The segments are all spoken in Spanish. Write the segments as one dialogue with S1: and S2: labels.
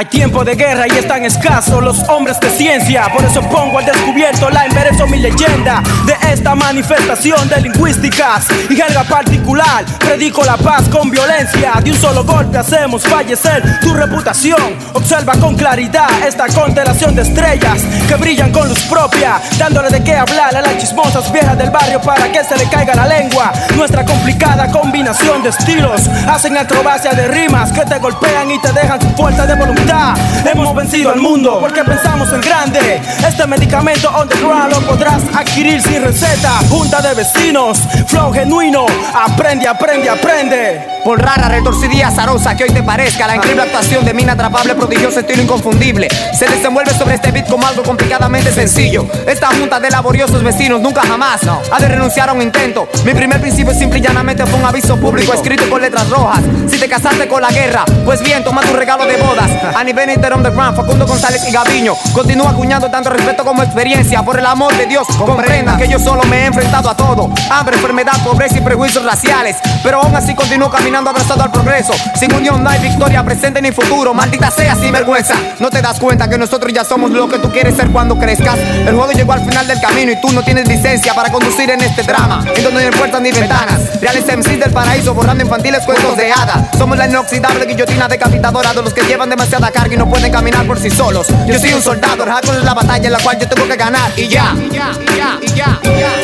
S1: Hay tiempo de guerra y están escasos los hombres de ciencia. Por eso pongo al descubierto la enverezo mi leyenda de esta manifestación de lingüísticas y jerga particular. Predico la paz con violencia. De un solo golpe hacemos fallecer tu reputación. Observa con claridad esta constelación de estrellas que brillan con luz propia, dándole de qué hablar a las chismosas viejas del barrio para que se le caiga la lengua. Nuestra complicada combinación de estilos hacen acrobacia de rimas que te golpean y te dejan sin fuerza de voluntad. Hemos vencido al mundo porque pensamos en grande. Este medicamento underground lo podrás adquirir sin receta. Junta de vecinos, flow genuino. Aprende, aprende, aprende.
S2: Por rara, retorcida y azarosa que hoy te parezca, la increíble actuación de mina atrapable, prodigioso estilo inconfundible. Se desenvuelve sobre este beat como algo complicadamente sencillo. Esta junta de laboriosos vecinos nunca jamás ha de renunciar a un intento. Mi primer principio simple y llanamente fue un aviso público escrito con letras rojas. Si te casaste con la guerra, pues bien, toma tu regalo de bodas. A nivel underground, Facundo González y Gaviño. Continúa acuñando tanto respeto como experiencia. Por el amor de Dios, comprenda que yo solo me he enfrentado a todo: hambre, enfermedad, pobreza y prejuicios raciales. Pero aún así continúo caminando abrazado al progreso. Sin unión no hay victoria presente ni futuro. Maldita sea sin vergüenza. No te das cuenta que nosotros ya somos lo que tú quieres ser cuando crezcas. El juego llegó al final del camino y tú no tienes licencia para conducir en este drama. En donde no hay puertas ni ventanas. Reales MCs del paraíso borrando infantiles cuentos de hadas. Somos la inoxidable guillotina decapitadora de los que llevan demasiada carga y no pueden caminar por sí solos. Yo soy un soldado, el es la batalla en la cual yo tengo que ganar. Y ya, y ya, y ya, y ya. Y ya.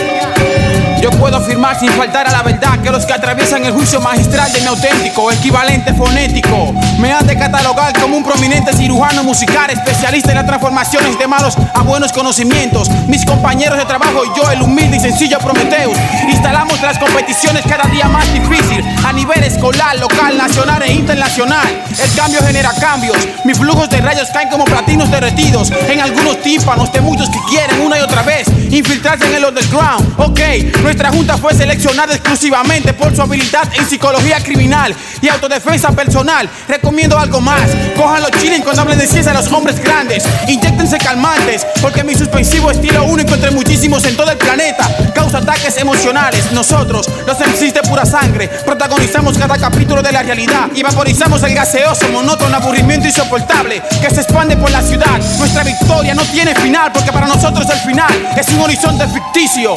S3: Puedo afirmar sin faltar a la verdad que los que atraviesan el juicio magistral de mi auténtico equivalente fonético me han de catalogar como un prominente cirujano musical, especialista en las transformaciones de malos a buenos conocimientos. Mis compañeros de trabajo y yo, el humilde y sencillo Prometeus, instalamos las competiciones cada día más difícil a nivel escolar, local, nacional e internacional. El cambio genera cambios, mis flujos de rayos caen como platinos derretidos en algunos tímpanos de muchos que quieren una y otra vez infiltrarse en el underground. Ok, nuestra junta fue seleccionada exclusivamente por su habilidad en psicología criminal y autodefensa personal. Recomiendo algo más. Cójanlo chilling cuando hablen de ciencia a los hombres grandes. Inyectense calmantes, porque mi suspensivo estilo único entre muchísimos en todo el planeta causa ataques emocionales. Nosotros, los MCs de pura sangre, protagonizamos cada capítulo de la realidad y vaporizamos el gaseoso, monótono, aburrimiento insoportable que se expande por la ciudad. Nuestra victoria no tiene final, porque para nosotros el final es un horizonte ficticio.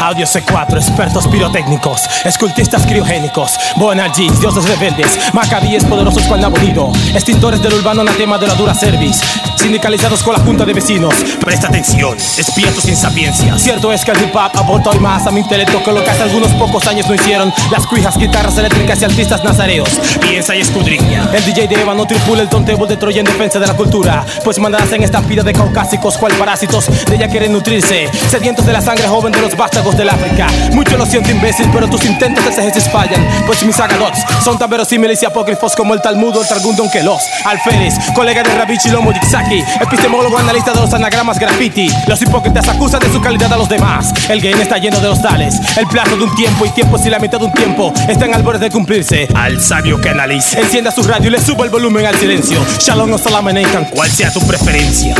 S1: Audio C4, expertos pirotécnicos, escultistas criogénicos, Bonalgis, dioses rebeldes, macabíes poderosos cual abolido, extintores del urbano anatema de la dura service, sindicalizados con la junta de vecinos. Presta atención, despierto sin sapiencia. Cierto es que el hip hop aporta hoy más a mi intelecto que lo que hace algunos pocos años no hicieron las cuijas, guitarras eléctricas y artistas nazareos. Piensa y escudriña. El DJ de Eva no tripula el tontebo de Troya en defensa de la cultura, pues mandarás en esta pida de caucásicos cual parásitos de ella quieren nutrirse, sedientos de la sangre joven de los vástagos del África. Mucho lo siento, imbécil, pero tus intentos de exégesis fallan. Pues mis agadots son tan verosímiles y apócrifos como el Talmud o el Targum que los Alférez, colega de Rabichi Lomo Epistemólogo analista de los anagramas graffiti. Los hipócritas acusan de su calidad a los demás. El game está lleno de los tales. El plazo de un tiempo y tiempo si la mitad de un tiempo están al borde de cumplirse. Al sabio que analice, encienda su radio y le suba el volumen al silencio. Shalom o salam cual sea tu preferencia.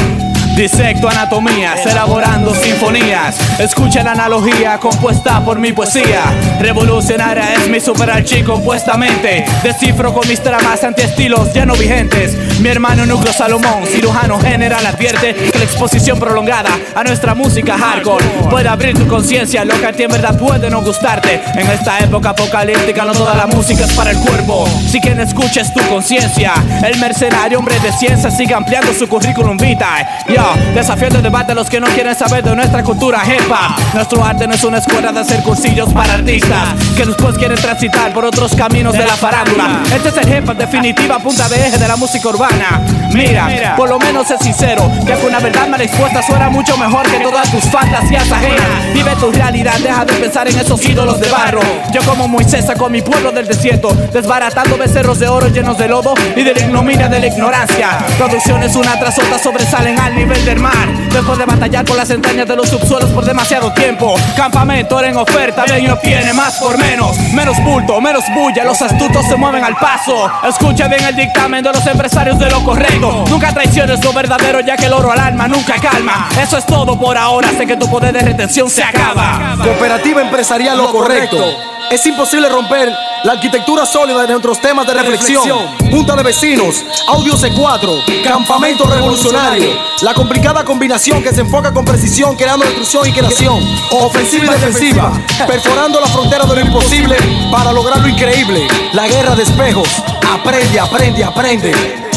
S4: Disecto anatomías, elaborando sinfonías. Escucha la analogía compuesta por mi poesía. Revolucionaria es mi superarchi compuestamente. Descifro con mis tramas antiestilos ya no vigentes. Mi hermano Núcleo Salomón, cirujano general, advierte que la exposición prolongada a nuestra música hardcore puede abrir tu conciencia. Lo que a ti en verdad puede no gustarte. En esta época apocalíptica, no toda la música es para el cuerpo. Si quien escucha es tu conciencia, el mercenario, hombre de ciencia, sigue ampliando su currículum vitae. Desafiando el debate a los que no quieren saber de nuestra cultura jepa. Nuestro arte no es una escuela de hacer cursillos para artistas que después quieren transitar por otros caminos de la farándula. Este es el jefa, definitiva punta de eje de la música urbana. Mira, por lo menos es sincero, que con una verdad mal expuesta suena mucho mejor que todas tus fantasías ajenas. Vive tu realidad, deja de pensar en esos ídolos de barro. Yo como Moisés con mi pueblo del desierto, desbaratando becerros de oro llenos de lodo y de la ignominia de la ignorancia. Producciones una tras otra sobresalen al nivel del mar. Después de batallar por las entrañas de los subsuelos por demasiado tiempo. Campamento en oferta, ven y obtiene más por menos. Menos bulto, menos bulla, los astutos se mueven al paso. Escucha bien el dictamen de los empresarios de lo correcto. Nunca traiciones lo verdadero, ya que el oro al alma nunca calma. Eso es todo por ahora, sé que tu poder de retención se acaba.
S5: Cooperativa empresarial lo correcto. Es imposible romper la arquitectura sólida de nuestros temas de reflexión. Junta de vecinos, audio C4, campamento revolucionario. La complicada combinación que se enfoca con precisión, creando destrucción y creación. Ofensiva y defensiva, perforando la frontera de lo imposible para lograr lo increíble. La guerra de espejos. Aprende, aprende, aprende.